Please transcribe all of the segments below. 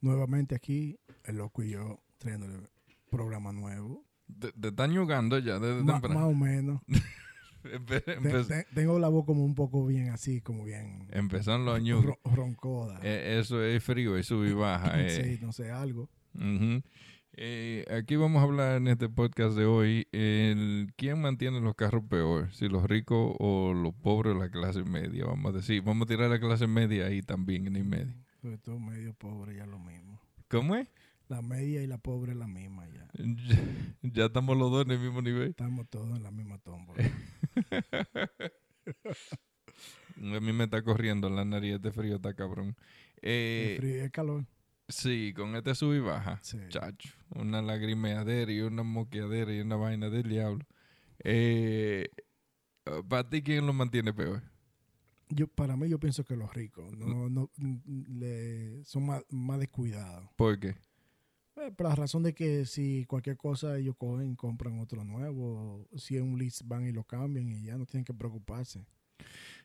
Nuevamente aquí, el loco y yo trayéndole programa nuevo. Te, te están jugando ya desde Ma- temprano. más o menos. Empe- Te- empe- te- tengo la voz como un poco bien así, como bien Empezaron los años. ro- roncoda. Eh, eso es frío, es sub y baja. eh. Sí, no sé, algo. Eh, aquí vamos a hablar en este podcast de hoy el quién mantiene los carros peor, si los ricos o los pobres o la clase media, vamos a decir. Vamos a tirar la clase media ahí también en el medio. Sobre todo medio pobre, ya lo mismo. ¿Cómo es? La media y la pobre es la misma ya. Ya, ya estamos los dos en el mismo nivel. Estamos todos en la misma tómbola. A mí me está corriendo la nariz, este frío está cabrón. Eh, el frío y el calor. sí, con este sub y baja. Sí. Chacho, una lagrimeadera y una moqueadera y una vaina del diablo. Eh, ¿Para ti quién lo mantiene peor? Yo, para mí, yo pienso que los ricos no, no, mm, le, son más, más descuidados. ¿Por qué? Eh, por la razón de que si cualquier cosa ellos cogen, compran otro nuevo. Si es un list, van y lo cambian y ya no tienen que preocuparse.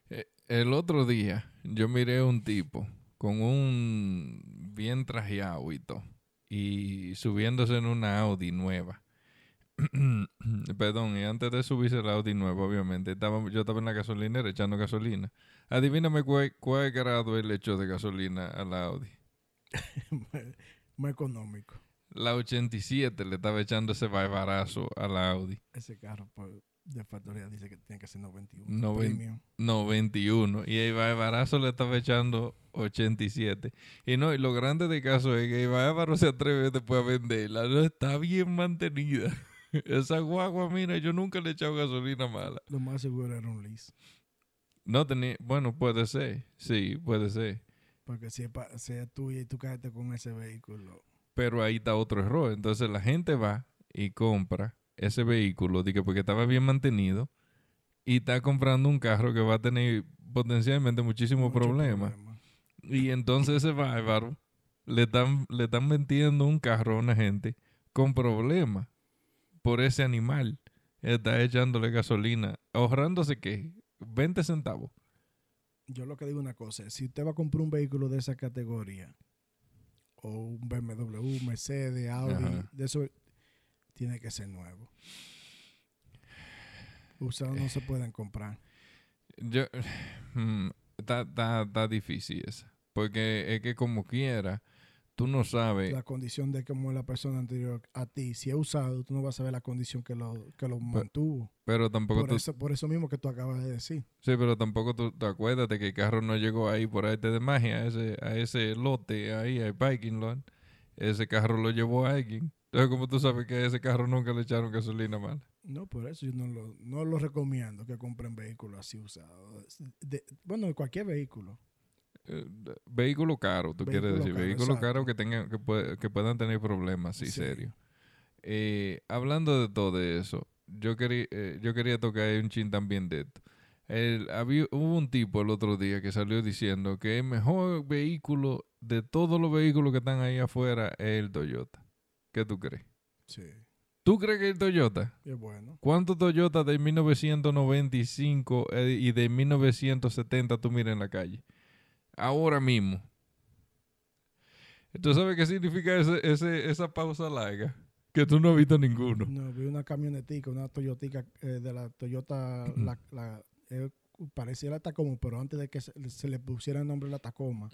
Eh, El otro día yo miré a un tipo con un bien trajeado y todo, y subiéndose en una Audi nueva. Perdón, y antes de subirse la Audi nueva, obviamente, estaba, yo estaba en la gasolinera echando gasolina. Adivíname cuál, cuál grado él echó de gasolina a la Audi. más económico. La 87 le estaba echando ese barbarazo a la Audi. Ese carro pues, de factoría dice que tiene que ser 91. Noven- premium. 91 y el barbarazo le estaba echando 87. Y no, y lo grande de caso es que el bárbaro se atreve después a venderla. No está bien mantenida. Esa guagua, mira, yo nunca le he echado gasolina mala. Lo más seguro era un list. No tenía, bueno, puede ser, sí, puede ser. Porque si es tuya y tú quedaste con ese vehículo. Pero ahí está otro error. Entonces la gente va y compra ese vehículo que porque estaba bien mantenido y está comprando un carro que va a tener potencialmente muchísimos problemas. problema. Y entonces ese bárbaro le están, le están vendiendo un carro a una gente con problemas por ese animal. Está echándole gasolina, ahorrándose qué? 20 centavos. Yo lo que digo una cosa, si usted va a comprar un vehículo de esa categoría, o un BMW, Mercedes, Audi, Ajá. de eso tiene que ser nuevo. Usados no se pueden comprar. Yo, mm, está, está, está difícil esa. Porque es que como quiera, tú no sabes. La condición de cómo es la persona anterior a ti, si es usado, tú no vas a saber la condición que lo, que lo mantuvo. Pero tampoco Por tú, eso, por eso mismo que tú acabas de decir. sí, pero tampoco tú te acuerdas de que el carro no llegó ahí por arte de magia, a ese, a ese lote ahí, al parking lot. Ese carro lo llevó a alguien. Entonces, como tú sabes que a ese carro nunca le echaron gasolina mala. No, por eso yo no lo, no lo recomiendo que compren vehículos así usados. De- bueno, cualquier vehículo. Eh, vehículo caro, tú quieres decir. caro, Vehículo caro que tengan, que, que puedan tener problemas, sí, Sí. serio. Eh, hablando de todo eso, yo quería, eh, yo quería tocar un chin también de esto. El, había, hubo un tipo el otro día que salió diciendo que el mejor vehículo de todos los vehículos que están ahí afuera es el Toyota. ¿Qué tú crees? Sí. ¿Tú crees que el Toyota? Es bueno. ¿Cuántos Toyota de 1995 eh, y de 1970 tú miras en la calle? Ahora mismo. ¿Tú sabes qué significa ese, ese, esa pausa larga? Que tú no has visto ninguno. No, vi una camionetica, una Toyotica eh, de la Toyota, la, la, eh, parecía la Tacoma, pero antes de que se, se le pusiera el nombre la Tacoma.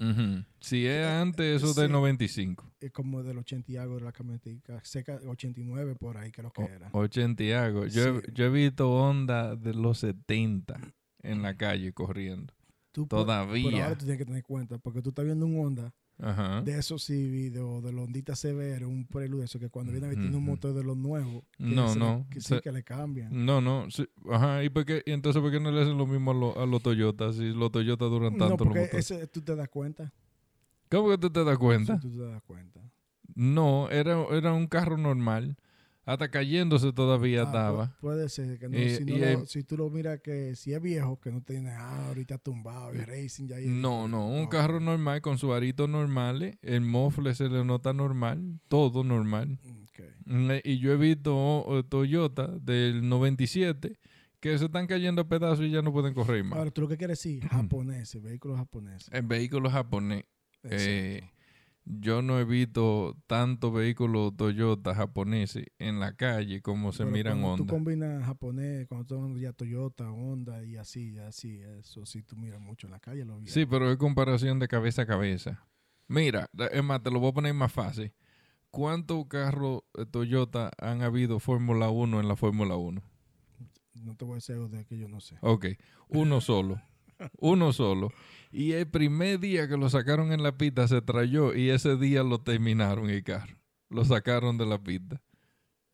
Si es Eh, antes, eso del sí. 95. es como del 80 y algo de la camionetica, cerca 89 por ahí creo que O- era. 80 y algo. Yo, Sí. yo he visto Honda de los 70 en la calle corriendo. Tú Pero Todavía. ahora tú tienes que tener cuenta, porque tú estás viendo un Honda Ajá. de esos Civic o de los Hondita CBR, un preludio, eso que cuando viene tiene un Ujú. motor de los nuevos, que No, se le- no, que sí que le cambian. No, no. sí, Ajá. ¿Y, por qué, y entonces por qué no le hacen lo mismo a, lo- a los Toyotas si los Toyotas duran No, tanto los porque motores? ese tú te das cuenta. ¿Cómo que tú te das cuenta? Sí, tú te das cuenta. No, era, era un carro normal. Hasta cayéndose todavía Ah, estaba. pu- puede ser que no, Eh, si, no lo- el- si tú lo miras que si es viejo, que no tiene ah, ahorita tumbado y racing ya No, no, un no. carro normal con su arito normales, el mofle se le nota normal, todo normal. Y yo he visto oh, Toyota del 97 que se están cayendo a pedazos y ya no pueden correr más. Ahora, tú lo que quieres decir, japoneses, vehículos japoneses. El vehículo japonés. Eh. Yo no he visto tantos vehículos Toyota japoneses en la calle como se Pero miran cuando Honda. tú combinas japonés, cuando tú ya Toyota, Honda y así, así, eso sí tú miras mucho en la calle. Los Sí, pero es comparación de cabeza a cabeza. Mira, es más, te lo voy a poner más fácil. ¿Cuántos carros eh, Toyota han habido Fórmula 1 en la Fórmula 1? No te voy a decir de que yo no sé. Ok, uno solo. Uno solo. Y el primer día que lo sacaron en la pista se trayó y ese día lo terminaron el carro. Lo sacaron de la pista.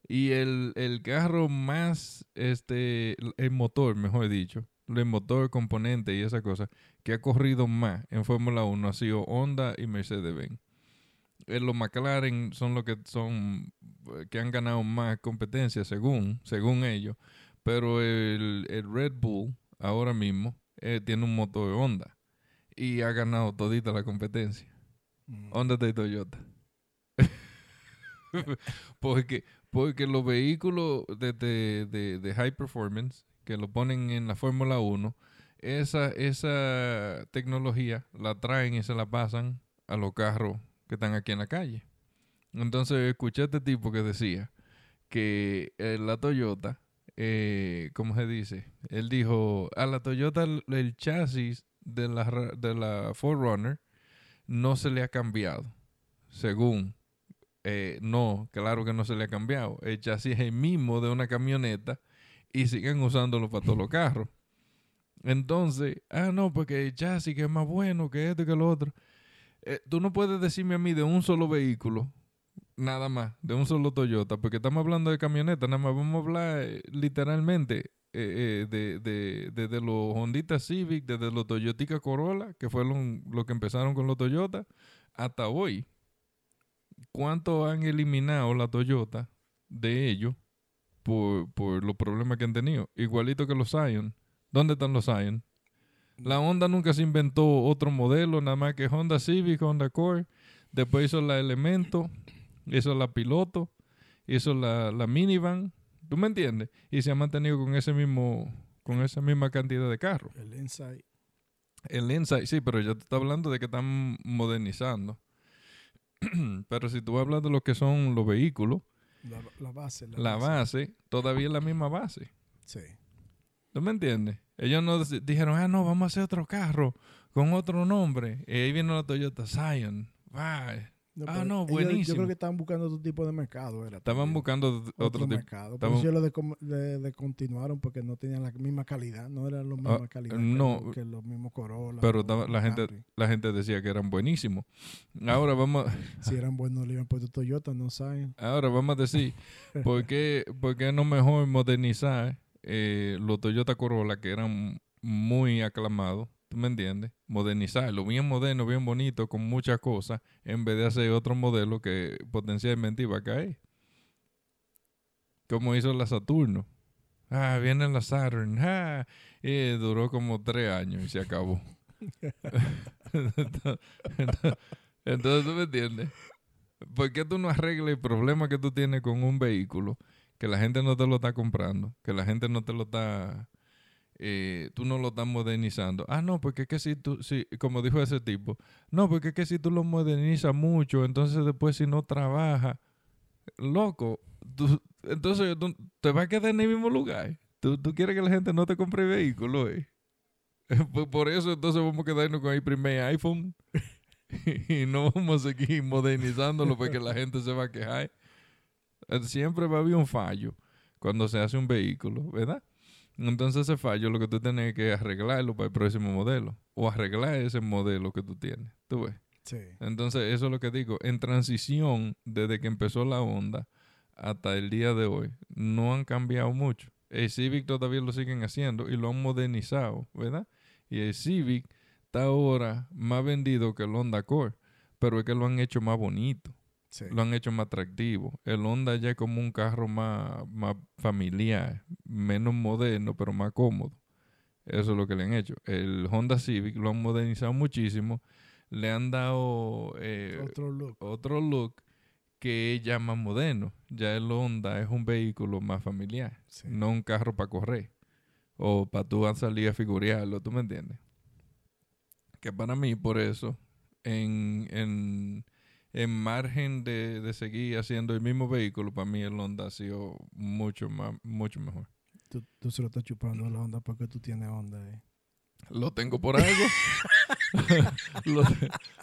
Y el, el carro más, este, el motor, mejor dicho, el motor, componente y esa cosa, que ha corrido más en Fórmula 1 ha sido Honda y Mercedes-Benz. Eh, Los McLaren son los que son, eh, que han ganado más competencia según, según ellos. Pero el, el Red Bull ahora mismo eh, tiene un motor Honda y ha ganado todita la competencia. Mm. Honda de Toyota. porque, porque los vehículos de, de, de- de high performance que lo ponen en la Fórmula 1, esa, esa tecnología la traen y se la pasan a los carros que están aquí en la calle. Entonces escuché a este tipo que decía que eh, la Toyota, eh, ¿cómo se dice? Él dijo, a la Toyota el, chasis de la, de la 4Runner no se le ha cambiado. Según, eh, no, claro que no se le ha cambiado. El chasis es el mismo de una camioneta y siguen usándolo para todos los carros. Entonces, ah, no, porque el chasis que es más bueno que esto que lo otro. Eh, tú no puedes decirme a mí de un solo vehículo, nada más, de un solo Toyota, porque estamos hablando de camioneta, nada más vamos a hablar eh, literalmente eh, eh, de, de, de- los Honda Civic, desde los Toyotica Corolla, que fue lo, lo que empezaron con los Toyota, hasta hoy. ¿Cuánto han eliminado la Toyota de ellos por, por los problemas que han tenido? Igualito que los Scion. ¿Dónde están los Scion? La Honda nunca se inventó otro modelo, nada más que Honda Civic, Honda Core. Después hizo la Elemento, hizo la Piloto, hizo la, la Minivan. ¿Tú me entiendes? Y se ha mantenido con ese mismo, con esa misma cantidad de carros. El Insight. El Insight, sí, pero yo te estoy hablando de que están modernizando. pero si tú hablas de lo que son los vehículos, La, la base. la base todavía es la misma base. Sí. ¿Tú me entiendes? Ellos no dijeron, ah, no, vamos a hacer otro carro con otro nombre. Y ahí vino la Toyota Scion. Ah, no, ellos- Yo buenísimo. creo que estaban buscando otro tipo de mercado. Era, Estaban también. buscando otro, otro, tipo. mercado. Por eso lo descom- de- descontinuaron porque no tenían la misma calidad. No era la misma Ah, calidad no. que, lo- que los mismos Corolla. Pero estaba- la gente, la gente decía que eran buenísimos. Ahora vamos, Si eran buenos, le iban puesto Toyota, no saben. ahora vamos a decir, ¿por qué, por qué no mejor modernizar eh, los Toyota Corolla que eran muy aclamados? ¿Tú me entiendes? Modernizarlo, bien moderno, bien bonito, con muchas cosas, en vez de hacer otro modelo que potencialmente iba a caer. Como hizo la Saturno. Ah, viene la Saturn. Ah, y duró como tres años y se acabó. entonces, ¿tú me entiendes? ¿Por qué tú no arreglas el problema que tú tienes con un vehículo que la gente no te lo está comprando, que la gente no te lo está, eh, tú no lo estás modernizando? Ah, no, porque es que si tú, si, como dijo ese tipo, no, porque es que si tú lo modernizas mucho, entonces después si no trabaja, loco, tú- entonces tú- te vas a quedar en el mismo lugar. Tú, tú quieres que la gente no te compre vehículo, eh. Por- eso entonces vamos a quedarnos con el primer iPhone y no vamos a seguir modernizándolo porque la gente se va a quejar. Eh, Siempre va a haber un fallo cuando se hace un vehículo, ¿verdad? Entonces ese fallo lo que tú tienes que arreglarlo para el próximo modelo o arreglar ese modelo que tú tienes. ¿Tú ves? Sí. Entonces eso es lo que digo. En transición, desde que empezó la onda hasta el día de hoy, no han cambiado mucho. El Civic todavía lo siguen haciendo y lo han modernizado, ¿verdad? Y el Civic está ahora más vendido que el Honda Accord, pero es que lo han hecho más bonito, Sí. lo han hecho más atractivo. El Honda ya es como un carro más, más familiar, menos moderno, pero más cómodo. Eso es lo que le han hecho. El Honda Civic lo han modernizado muchísimo, le han dado eh, Otro look. otro look que es ya más moderno. Ya el Honda es un vehículo más familiar, Sí. no un carro para correr o para tú salir a figurearlo, ¿tú me entiendes? Que para mí, por eso, en, en, en margen de, de seguir haciendo el mismo vehículo, para mí el Honda ha sido mucho más, mucho mejor. Tú, tú se lo estás chupando la onda porque tú tienes onda ahí. Lo tengo por algo. lo,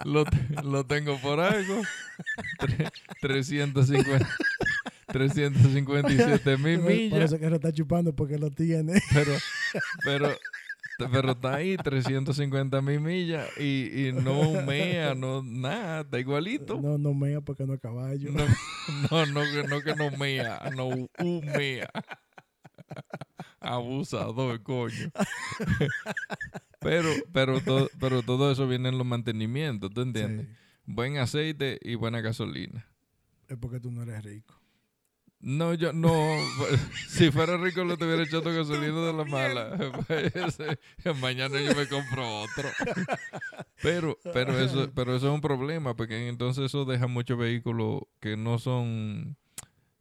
lo, lo tengo por algo. Tre- 350, 357 mil millas. eso que lo está chupando porque lo tiene. Pero, pero, pero está ahí, 350 mil millas. Y, y no mea, no nada, está igualito. No, no mea porque no es caballo. No, no, no, que- no que no mea, no humea. Abusador, coño. pero, pero, todo, pero todo eso viene en los mantenimientos, ¿tú entiendes? Sí. Buen aceite y buena gasolina. Es porque tú no eres rico. No, yo no. si fuera rico, lo tuviera echando gasolina de la mala. Ese- Mañana yo me compro otro. pero, pero eso, pero eso es un problema, porque entonces eso deja muchos vehículos que no son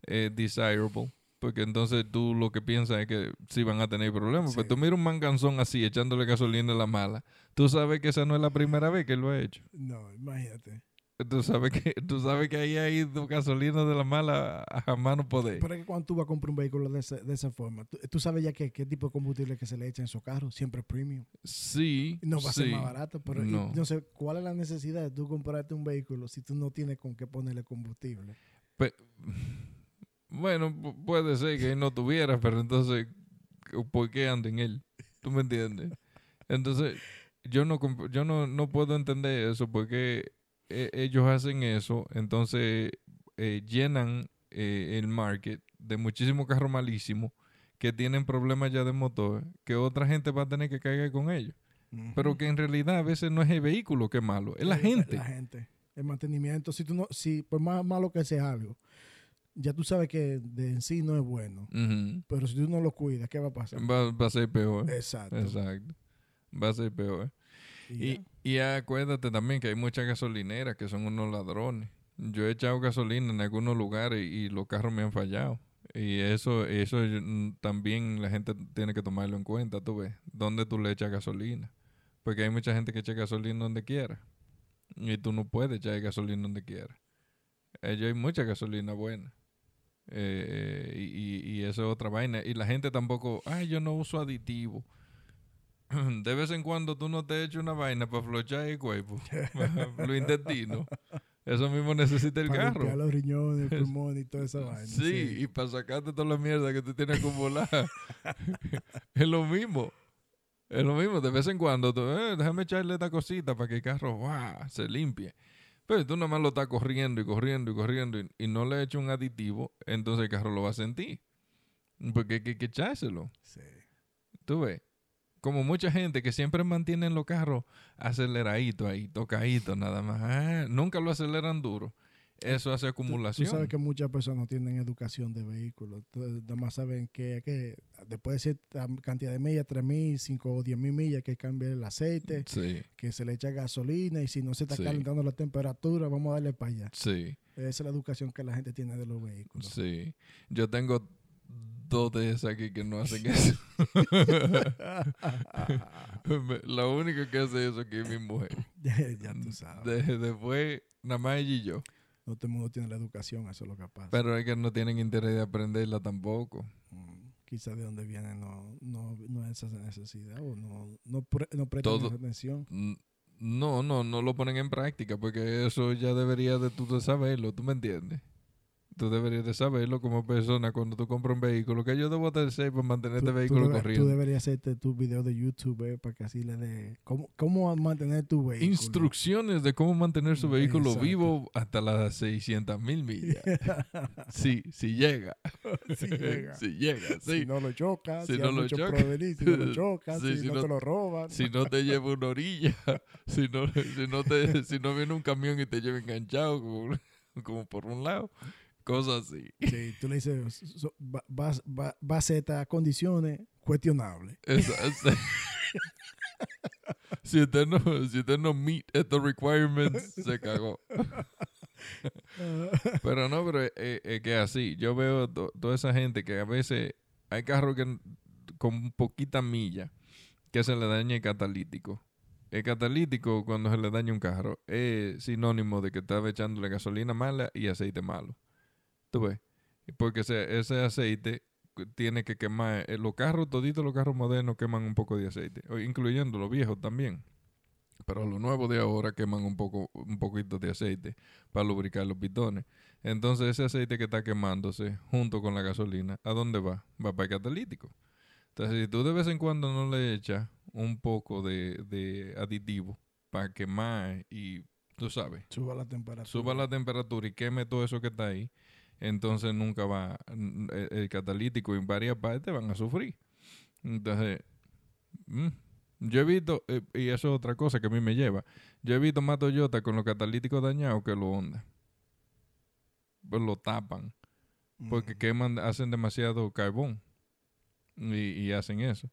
eh, desirable. Porque entonces tú lo que piensas es que sí van a tener problemas. Pero Sí. tú miras un manganzón así echándole gasolina de la mala. Tú sabes que esa no es la primera vez que él lo ha hecho. No, imagínate. Tú sabes que, tú sabes que ahí hay gasolina de la mala a jamás no poder. Pero es que cuando tú vas a comprar un vehículo de, esa- de esa forma, tú, tú sabes ya que, qué tipo de combustible que se le echa en su carro, siempre es premium. Sí. No va a ser más barato, pero y No. sé cuál es la necesidad de tú comprarte un vehículo si tú no tienes con qué ponerle combustible. Pe- bueno, pu- puede ser que no tuviera, pero entonces, ¿por qué anda en él? ¿Tú me entiendes? Entonces, yo no, yo no, no puedo entender eso porque eh, ellos hacen eso, entonces eh, llenan eh, el market de muchísimos carros malísimos que tienen problemas ya de motor, que otra gente va a tener que caer con ellos. Pero que en realidad a veces no es el vehículo que es malo, es la Eh, gente. La gente. El mantenimiento. Si tú no, si por más malo que sea algo, ya tú sabes que de en sí no es bueno. Pero si tú no lo cuidas, ¿qué va a pasar? va, va a ser peor. Exacto. Exacto. Va a ser peor. Y Y, acuérdate también que hay muchas gasolineras que son unos ladrones. Yo he echado gasolina en algunos lugares y los carros me han fallado. Y eso, eso mm, también la gente tiene que tomarlo en cuenta, tú ves. ¿Dónde tú le echas gasolina? Porque hay mucha gente que echa gasolina donde quiera. Y tú no puedes echar gasolina donde quiera. Ellos hay mucha gasolina buena. Eh, y, y- y eso es otra vaina. Y la gente tampoco, ay, yo no uso aditivo. De vez en cuando tú no te echas una vaina para flochar el cuerpo, los intestinos. Eso mismo necesita el para carro. limpiar los riñones, el pulmón y toda esa vaina. Sí, y para sacarte toda la mierda que tú tienes acumulada. es lo mismo. Es lo mismo. De vez en cuando, tú, "Eh, déjame echarle esta cosita para que el carro ¡guau! se limpie. Pero tú nada más lo estás corriendo y corriendo y corriendo y, y no le echas un aditivo, entonces el carro lo va a sentir. Porque hay que, que echárselo. Sí. Tú ves. Como mucha gente que siempre mantienen los carros aceleraditos ahí, tocaditos nada más. Ah, nunca lo aceleran duro. Eso hace acumulación. Tú sabes que muchas personas no tienen educación de vehículos. Nada más saben que, que después de cierta cantidad de millas, 3.000, 5 o 10.000 millas, que cambie el aceite, Sí, que se le echa gasolina y si no se está Sí. calentando la temperatura, vamos a darle para allá. sí, Esa es la educación que la gente tiene de los vehículos. sí. Yo tengo dos de esas aquí que no hacen eso. La única que hace eso aquí es mi mujer. ya tú sabes. De- después, nada más ella y yo. No todo el mundo tiene la educación, eso es lo que pasa. Pero es que no tienen interés de aprenderla tampoco. Mm, Quizás de donde viene no, no, no es esa necesidad o no, no, pre- no prestan Todo- atención. No, no, no lo ponen en práctica porque eso ya debería de tú de saberlo, ¿tú me entiendes? Tú deberías de saberlo como persona cuando tú compras un vehículo, que yo debo de hacer para mantener Tú- este tú vehículo debe- corriendo. Tú deberías hacerte tu video de YouTube eh, para que así le dé. ¿Cómo, ¿Cómo mantener tu vehículo? Instrucciones de cómo mantener su vehículo Exacto. vivo hasta las 600 mil millas. Sí, si llega. si llega. si llega, sí. Si no lo chocas, Si si, no lo choca. prevenir, si no lo chocas, Sí, si, si no, no- te lo roban. Si no te lleva una orilla, si no, si no, te, si no viene un camión y te lleva enganchado como, como por un lado, cosas así. Sí, tú le dices, so- va, va, va, va a ser estas condiciones cuestionables. Si, usted no, si usted no meet estos requirements, se cagó. Pero no, pero es, es- es que así. Yo veo to- toda esa gente que a veces hay carros que con poquita milla que se le daña el catalítico. el catalítico, cuando se le daña un carro, es sinónimo de que estaba echándole gasolina mala y aceite malo. ¿Tú ves? Porque ese, ese aceite tiene que quemar. eh, los carros, toditos los carros modernos queman un poco de aceite, incluyendo los viejos también. Pero los nuevos de ahora queman un poco, un poquito de aceite para lubricar los pitones. Entonces ese aceite que está quemándose junto con la gasolina, ¿a dónde va? Va para el catalítico. Entonces si tú de vez en cuando no le echas un poco de, de aditivo para quemar y tú sabes, Suba la temperatura. suba la temperatura y queme todo eso que está ahí, entonces nunca va, n- el, el catalítico en varias partes van a sufrir. Entonces, mm, yo he visto, eh, y eso es otra cosa que a mí me lleva, yo he visto más Toyota con los catalíticos dañados que los Honda. Pues lo tapan, porque queman, hacen demasiado carbón y, y hacen eso.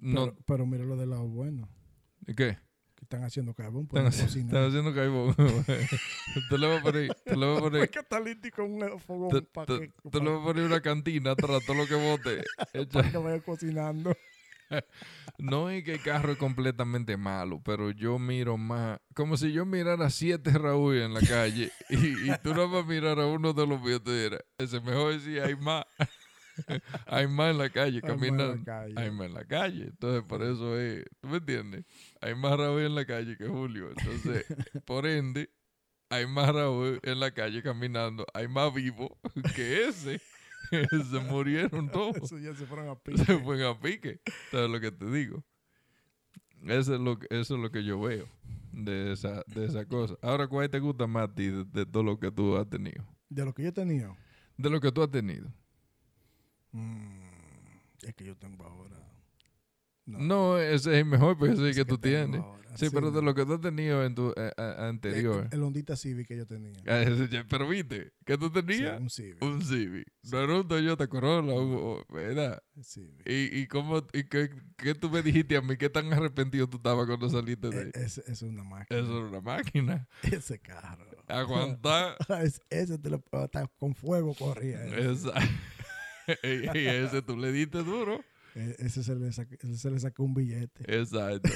No, Pero, pero mira lo del lado bueno. ¿Qué? Están haciendo carbón. Están, haci- cocinar. están haciendo carbón. te lo voy a poner, te lo voy a poner, catalítico un fogón te, para te- que, te lo voy a poner una cantina atrás, todo lo que bote. para que vaya cocinando. No es que el carro es completamente malo, pero yo miro más, como si yo mirara siete Raúl en la calle y, y tú no vas a mirar a uno de los míos, te dirás, ese mejor si hay más, hay más en la calle calle. hay más en la calle, entonces por eso es, ¿tú me entiendes? Hay más Raúl en la calle que Julio, entonces, por ende, hay más Raúl en la calle caminando, hay más vivo que ese, se murieron todos Eso ya se fueron a pique. se fue a pique. ¿Sabes lo que te digo? Eso es lo, que- eso es lo que yo veo de esa, de esa cosa. Ahora, ¿cuál te gusta más a ti de, de todo lo que tú has tenido? De lo que yo tenía. De lo que tú has tenido. mm, es que yo tengo ahora. No, ese es el mejor, pues ese es el que tú tienes. ahora. Sí, pero de lo que tú has tenido en tu eh, a- anterior. El, el Hondita Civic que yo tenía. Ah, pero viste, ¿qué tú Sí, tenías? un Civic. un Civic. No era un Toyota Corolla, o- ¿verdad? Civic. ¿Y, y cómo, y qué, qué tú me dijiste a mí? ¿Qué tan arrepentido tú estabas cuando saliste de ahí? E- ese, ese es una máquina. Eso era una máquina. Ese carro. Aguantar. Es- ese te lo, hasta con fuego corría. Esa. y ese tú le diste duro. E- Ese se le, saca- ese se le sacó un billete. Exacto.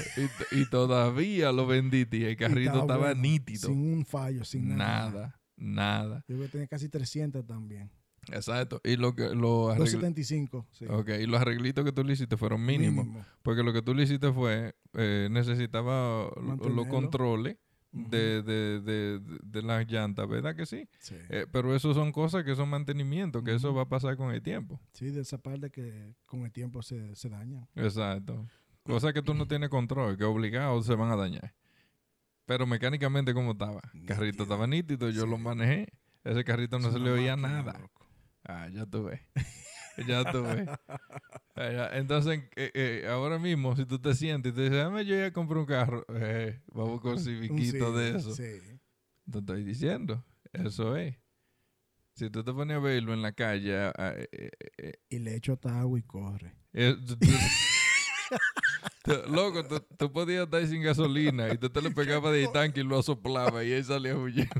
Y, y todavía lo vendiste y el carrito estaba estaba bueno, nítido. Sin un fallo, sin nada. nada, nada. Yo creo que tenía casi 300 también. Exacto. Y lo que lo arregl- 275, sí. Ok, y los arreglitos que tú le hiciste fueron mínimos. Mínimo. Porque lo que tú le hiciste fue, eh, necesitaba lo- los controles. De, de, de, de- las llantas, ¿verdad que sí? Sí. Eh, pero eso son cosas que son mantenimiento, que eso va a pasar con el tiempo. Sí, de esa parte que con el tiempo se, se dañan. Exacto. Cosas que tú no tienes control, que obligados se van a dañar. Pero mecánicamente, ¿cómo estaba? El carrito estaba nítido, yo lo manejé. Ese carrito no se le oía máquina, nada. loco. Ah, ya tú ves. ya tú ves. Ah. Entonces, eh, eh, ahora mismo, si tú te sientes y te dices, dame yo ya compré un carro, eh, vamos con civiquito de Civic, eso. Sí. Te estoy diciendo, eso es. Si tú te pones a verlo en la calle, ah, eh, Y le echo agua y corre. Tú- tú- tú- loco, tú, tú podías estar sin gasolina y tú te le pegabas del tanque y lo soplaba y él salía huyendo.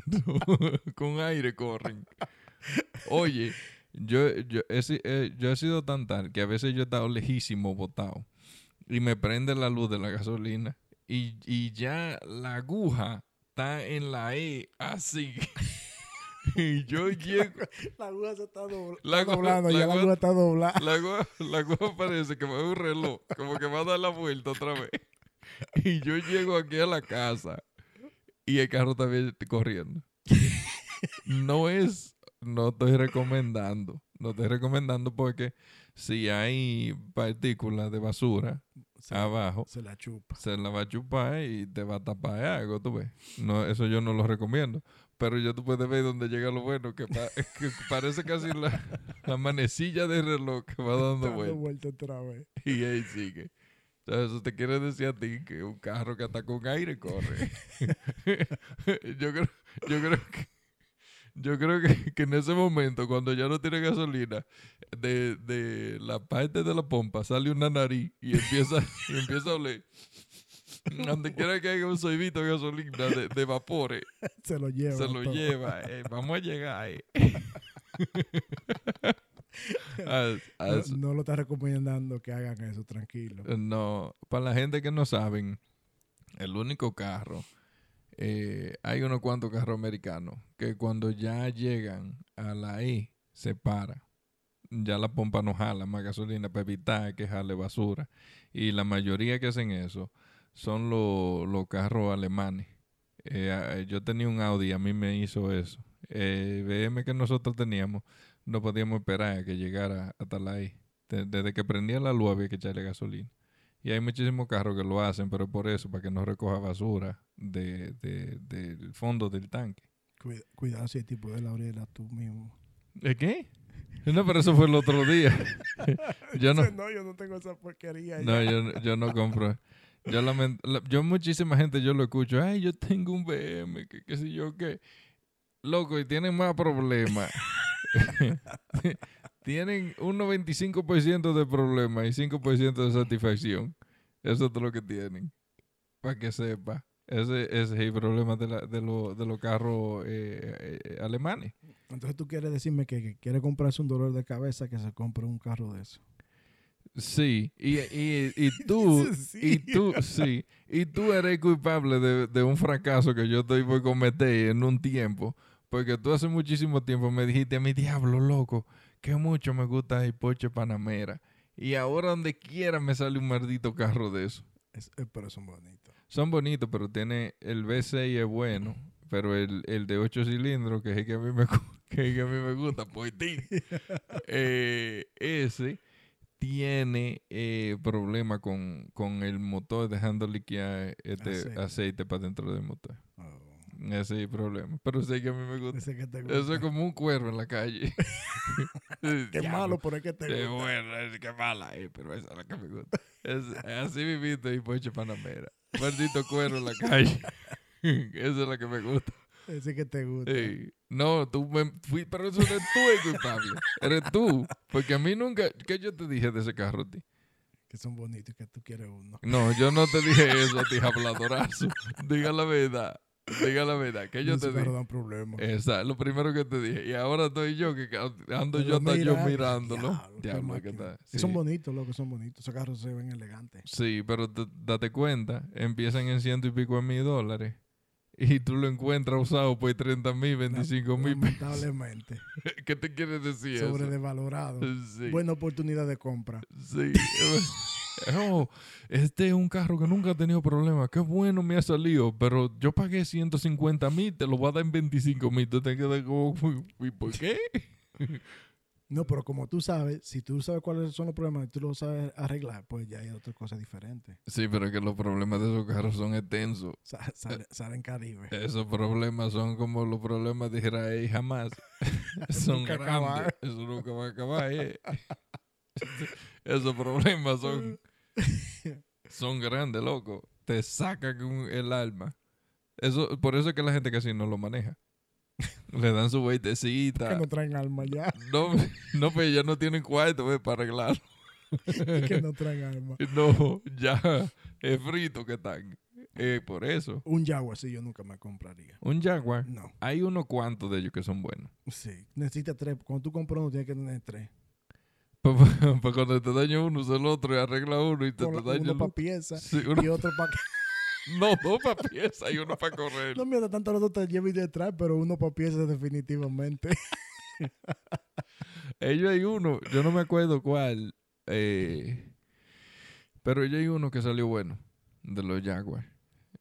Con aire corren. Oye, yo, yo, he, eh, yo he sido tan tal que a veces yo he estado lejísimo botado y me prende la luz de la gasolina y, y ya la aguja está en la E así. y yo llego. La aguja se está, dobl- La está aguja- doblando, la ya la aguja- aguja está doblada. La agua, la agua parece que va a un reloj, como que va a dar la vuelta otra vez. Y yo llego aquí a la casa y el carro está bien corriendo. No es, no estoy recomendando, no estoy recomendando porque si hay partículas de basura Se, abajo, se la chupa. se la va a chupar y te va a tapar algo, tú ves. No, eso yo no lo recomiendo. Pero ya tú puedes ver dónde llega lo bueno, que, pa- que parece casi la, la manecilla del reloj que va dando vuelta otra vez. Y ahí sigue. Entonces, eso te quiere decir a ti que un carro que está con aire corre. yo creo, yo creo que yo creo que, que en ese momento, cuando ya no tiene gasolina, de, de la parte de la pompa sale una nariz y empieza, y empieza a oler. Donde quiera que haya un sorbito de gasolina de, de vapores, Se lo lleva. se lo todo. lleva. eh, vamos a llegar. eh. No, haz- no lo está recomendando que hagan eso, tranquilo. No, para la gente que no saben, el único carro, eh, hay unos cuantos carros americanos que cuando ya llegan a la E se para. Ya la pompa no jala más gasolina para evitar que jale basura. Y la mayoría que hacen eso son los los carros alemanes. Eh, a- yo tenía un Audi, a mí me hizo eso. Eh, BM que nosotros teníamos, no podíamos esperar a que llegara hasta la E. De- Desde que prendía la luz había que echarle gasolina. Y hay muchísimos carros que lo hacen, pero por eso, para que no recoja basura de, de- del fondo del tanque. Cuida- cuidado si el tipo de Laurela tú mismo. ¿De qué? No, pero eso fue el otro día. yo no, no, yo no tengo esa porquería. no, yo, no- yo no compro. Yo, lament- yo muchísima gente yo lo escucho. Ay, yo tengo un BM, que qué sé yo qué. Loco, y tienen más problemas. tienen un 95% de problemas y 5% de satisfacción. Eso es todo lo que tienen. Para que sepa. Ese, ese es el problema de, la- de, lo- de los carros eh, eh, alemanes. Entonces tú quieres decirme que, que quiere comprarse un dolor de cabeza que se compre un carro de eso. Sí, y, y, y tú, Sí. y tú, sí, y tú eres culpable de, de un fracaso que yo estoy por cometer en un tiempo, porque tú hace muchísimo tiempo me dijiste a mi diablo, loco, que mucho me gusta el Porsche Panamera, y ahora donde quiera me sale un maldito carro de eso. Es- eh, pero son bonitos. Son bonitos, pero tiene el V6 es bueno, pero el, el de 8 cilindros, que es el que a mí me, que es el que a mí me gusta, ti, eh, ese tiene eh, problema con, con el motor dejando liquear este Aceite. aceite, para dentro del motor. Oh, Ese es el problema. Pero sé que a mí me gusta. ese que te gusta. Eso es como un cuervo en la calle. Qué malo, pero es que te Qué gusta. bueno, es que mala, eh, pero esa es la que me gusta. Es, así viviste y Poche Panamera. Maldito cuero en la calle. esa es la que me gusta. Ese que te gusta. No, tú me fui, pero eso eres tú el culpable. Eres tú. Porque a mí nunca. ¿Qué yo te dije de ese carro a ti? Que son bonitos y que tú quieres uno. No, yo no te dije eso a ti, habladorazo. Diga la verdad. Diga la verdad. ¿Qué yo te dije? problemas. Esa, lo primero que te dije. Y ahora estoy yo que ando yo, hasta yo mirándolo. diablo, ¿qué máquina. tal? Y son Sí. bonitos, loco, son bonitos. Esos carros se ven elegantes. Sí, pero te- date cuenta, empiezan en ciento y pico de mil dólares. Y tú lo encuentras usado por 30 mil, 25 mil. Lamentablemente. ¿Qué te quieres decir eso? Sobredevalorado. Sí. Buena oportunidad de compra. Sí. Oh, este es un carro que nunca ha tenido problemas. Qué bueno me ha salido. Pero yo pagué 150 mil, te lo voy a dar en 25 mil. Tú te quedas como, ¿y por qué? No, pero como tú sabes, si tú sabes cuáles son los problemas y tú los sabes arreglar, pues ya hay otras cosas diferentes. Sí, pero es que los problemas de esos carros son extensos. Sa- sale- Salen Caribe. Esos problemas son como los problemas de Israel jamás. son grandes. acabar. Eso nunca va a acabar. eh. Esos problemas son, son grandes, loco. Te sacan un- el alma. Eso, por eso es que la gente casi no lo maneja. Le dan su Que vueltecita. no traen alma ya. No, no, pero ya no tienen cuarto ve, para arreglarlo. que no traen alma. No, ya es frito que están. Eh, por eso. Un Jaguar sí yo nunca me compraría. Un Jaguar. No. Hay unos cuantos de ellos que son buenos. Sí. Necesitas tres. Cuando tú compras uno, tienes que tener tres. Para cuando te daña uno, usa el otro y arregla uno y te, te daña uno para pieza Sí, uno- y otro para... no, dos para pieza y uno para correr. No, mira, tanto los dos te llevan detrás, pero uno para pieza definitivamente. Ellos hay uno, yo no me acuerdo cuál, eh, pero ellos hay uno que salió bueno de los Jaguars.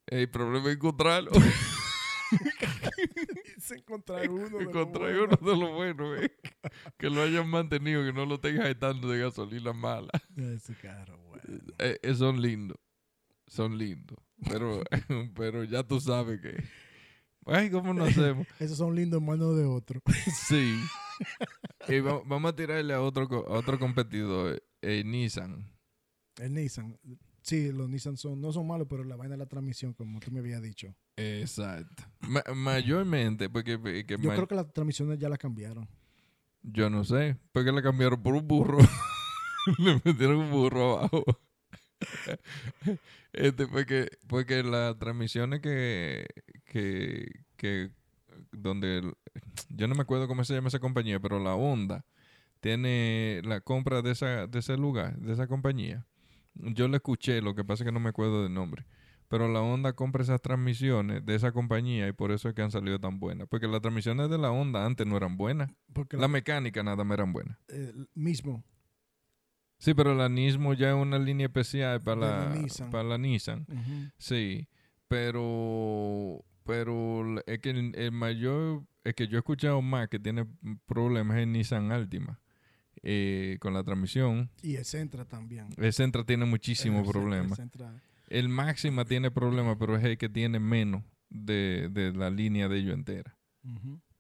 El problema es encontrarlo. Encontrar uno. de Encontrar bueno. uno de lo bueno, eh, que lo hayan mantenido, que no lo tengan gastando de gasolina mala. Ese carro, bueno. Eh, eh, son lindos, son lindos, pero, pero ya tú sabes que, ay, ¿cómo no hacemos? Esos son lindos en manos de otro. Sí. Y va- vamos a tirarle a otro, a otro competidor, eh, Nissan. El Nissan. Sí, los Nissan son, no son malos, pero la vaina de la transmisión, como tú me habías dicho. Exacto. Ma- mayormente, porque, Yo creo que las transmisiones ya las cambiaron. yo no sé, porque la cambiaron por un burro. Le metieron un burro abajo. este, porque, porque las transmisiones que, que, que, donde, el- yo no me acuerdo cómo se llama esa compañía, pero la Honda tiene la compra de, esa, de ese lugar, de esa compañía. Yo le escuché, lo que pasa es que no me acuerdo del nombre. Pero la Honda compra esas transmisiones de esa compañía y por eso es que han salido tan buenas. Porque las transmisiones de la Honda antes no eran buenas. Porque La mecánica nada más eran buenas. el mismo. Sí, pero la Nismo ya es una línea especial para la la, Nissan. para la Nissan. Ujú. Sí, pero pero es que el, el mayor es que yo he escuchado más que tiene problemas en Nissan Altima eh, con la transmisión. Y el Sentra también. El Sentra tiene muchísimos problemas. El Máxima tiene problemas, pero es el que tiene menos de, de la línea de ellos entera.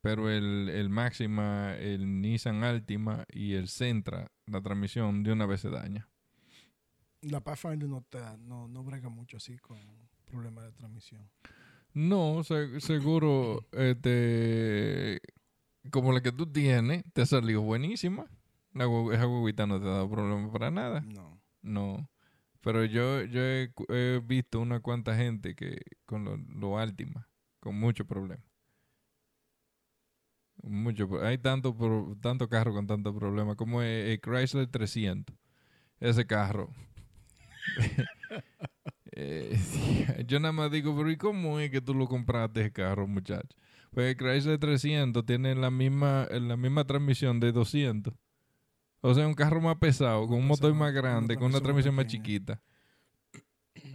Pero el, el Máxima, el Nissan Altima y el Sentra, la transmisión de una vez se daña. La Pathfinder no, te, no, no brega mucho así con problemas de transmisión. No, se- seguro, este, como la que tú tienes, te ha salido buenísima. Esa guaguita no te ha dado problema para nada. No. No. Pero yo, yo he, visto una cuanta gente que con lo, lo Altima, con mucho problema. Mucho, hay tanto, tanto carro con tanto problema como el, el Chrysler 300. Ese carro. Eh, yo nada más digo, pero ¿y cómo es que tú lo compraste ese carro, muchacho? Pues el Chrysler 300 tiene la misma, la misma transmisión de 200. O sea, un carro más pesado, con un motor más una grande, con una transmisión más chiquita.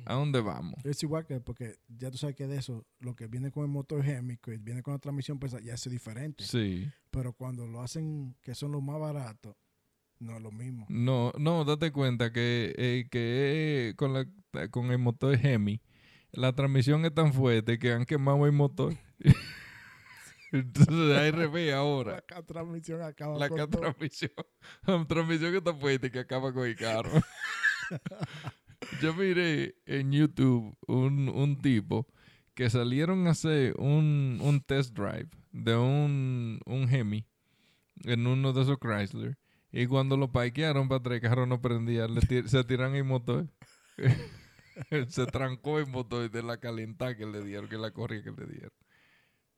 ¿A dónde vamos? Es igual que, porque ya tú sabes que de eso, lo que viene con el motor gémico y viene con la transmisión pesada, ya es diferente. Sí. Pero cuando lo hacen, que son los más baratos, no es lo mismo. No, no, date cuenta que, eh, que eh, con, la, con el motor Hemi, la transmisión es tan fuerte que han quemado el motor. Entonces hay revés ahora. La transmisión acaba La con transmisión, la transmisión que está fuerte que acaba con el carro. Yo miré en YouTube un, un tipo que salieron a hacer un, un test drive de un, un Hemi en uno de esos Chrysler. Y cuando lo parquearon para atrás, el carro no prendía. tir- se tiran el motor. se trancó el motor de la calentada que le dieron, que la corrida que le dieron.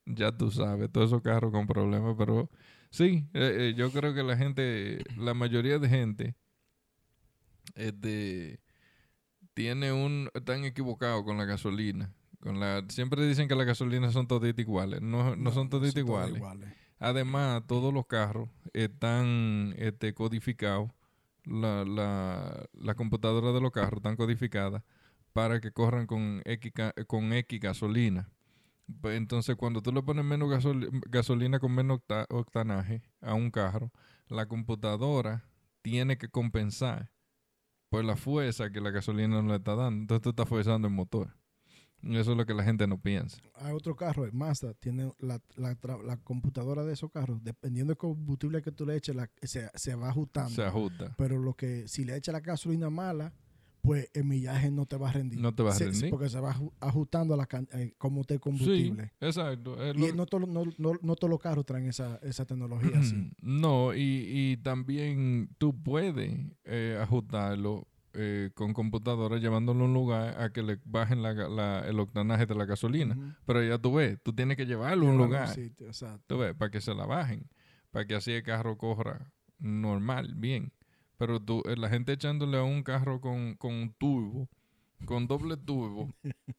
Ya tú sabes, todos esos carros con problemas, pero sí, eh, eh, yo creo que la gente, la mayoría de gente, este, tiene un, están equivocados con la gasolina. Con la, siempre dicen que las gasolinas son toditas iguales. No, no, son toditas iguales. Además, todos los carros están este, codificados. La, la, la computadora de los carros están codificadas para que corran con X, con X gasolina. Pues, entonces, cuando tú le pones menos gasoli- gasolina con menos octa- octanaje a un carro, la computadora tiene que compensar por la fuerza que la gasolina no le está dando. Entonces, tú estás forzando el motor. Eso es lo que la gente no piensa. Hay otro carro, el Mazda, tiene la, la computadora de esos carros, dependiendo del combustible que tú le eches, la- se, se va ajustando. Se ajusta. Pero lo que, si le echas la gasolina mala, pues el millaje no te va a rendir. No te va a rendir. Porque se va aju- ajustando a la eh, el Sí, combustible. exacto. es Y no, todo- no, no, no todos los carros traen esa, esa tecnología así. No, y, y también tú puedes eh, ajustarlo eh, con computadora llevándolo a un lugar a que le bajen la la- el octanaje de la gasolina. Pero ya tú ves, tú tienes que llevarlo a un lugar, sitio, exacto. tú ves, para que se la bajen, para que así el carro corra normal, bien. Pero tú, eh, la gente echándole a un carro con, con un turbo, con doble turbo,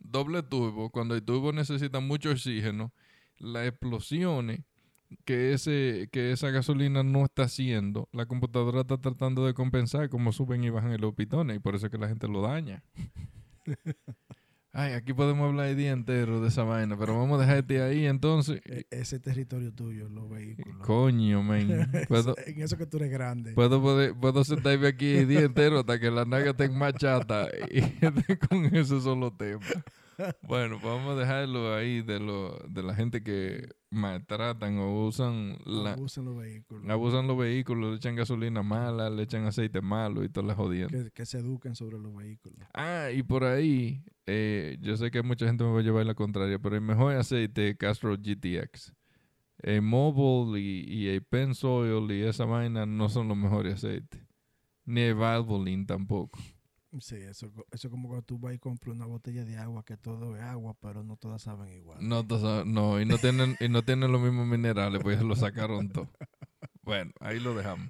doble turbo, cuando el turbo necesita mucho oxígeno, las explosiones que ese que esa gasolina no está haciendo, la computadora está tratando de compensar como suben y bajan los pitones y por eso es que la gente lo daña. Ay, aquí podemos hablar el día entero de esa vaina, pero vamos a dejarte ahí entonces. E- ese territorio tuyo, los vehículos. Coño, Eso- en eso que tú eres grande. puedo, poder- puedo sentarme aquí el día entero hasta que la naga estén más chata y con ese solo tema. Bueno, pues vamos a dejarlo ahí de lo, de la gente que maltratan o usan la, Abusan los vehículos. abusan los vehículos, le echan gasolina mala, le echan aceite malo y todas las jodiendas. Que, que se eduquen sobre los vehículos. Ah, y por ahí, eh, yo sé que mucha gente me va a llevar la contraria, pero el mejor aceite es Castro GTX. El Mobile y, y el Pensoil y esa vaina no son los mejores aceites. Ni el Valvoline tampoco. Sí, eso, eso como cuando tú vas y compras una botella de agua que todo es agua, pero no todas saben igual. No, to- no, y no tienen, y no tienen los mismos minerales, pues lo sacaron todo. Bueno, ahí lo dejamos.